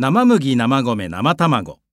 生麦生米生卵。